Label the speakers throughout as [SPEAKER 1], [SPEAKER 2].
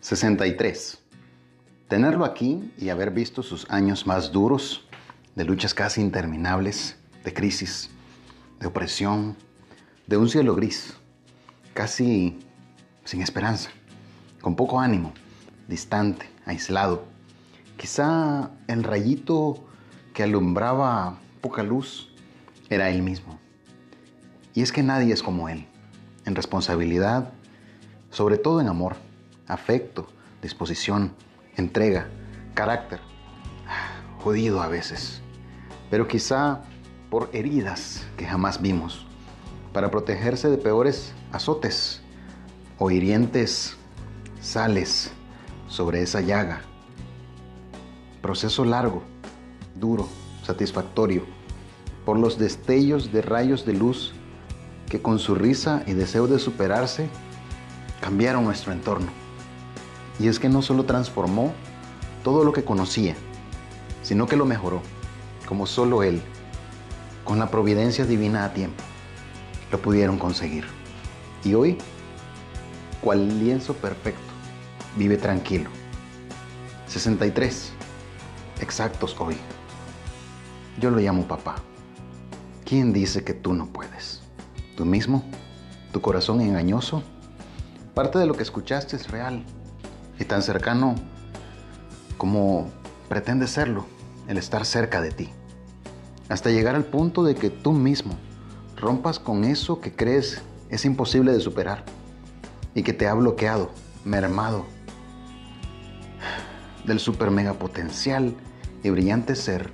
[SPEAKER 1] 63. Tenerlo aquí y haber visto sus años más duros, de luchas casi interminables, de crisis, de opresión, de un cielo gris, casi sin esperanza, con poco ánimo, distante, aislado. Quizá el rayito que alumbraba poca luz era él mismo. Y es que nadie es como él, en responsabilidad, sobre todo en amor afecto, disposición, entrega, carácter. Jodido a veces, pero quizá por heridas que jamás vimos, para protegerse de peores azotes o hirientes sales sobre esa llaga. Proceso largo, duro, satisfactorio, por los destellos de rayos de luz que con su risa y deseo de superarse cambiaron nuestro entorno. Y es que no solo transformó todo lo que conocía, sino que lo mejoró, como solo Él, con la providencia divina a tiempo, lo pudieron conseguir. Y hoy, cual lienzo perfecto, vive tranquilo. 63, exactos hoy. Yo lo llamo papá. ¿Quién dice que tú no puedes? ¿Tú mismo? ¿Tu corazón engañoso? Parte de lo que escuchaste es real y tan cercano como pretende serlo, el estar cerca de ti. Hasta llegar al punto de que tú mismo rompas con eso que crees es imposible de superar y que te ha bloqueado, mermado del super mega potencial y brillante ser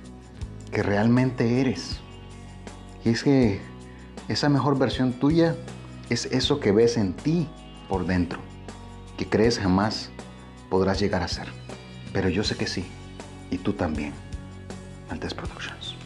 [SPEAKER 1] que realmente eres. Y es que esa mejor versión tuya es eso que ves en ti por dentro, que crees jamás podrás llegar a ser. Pero yo sé que sí. Y tú también. Maltes Productions.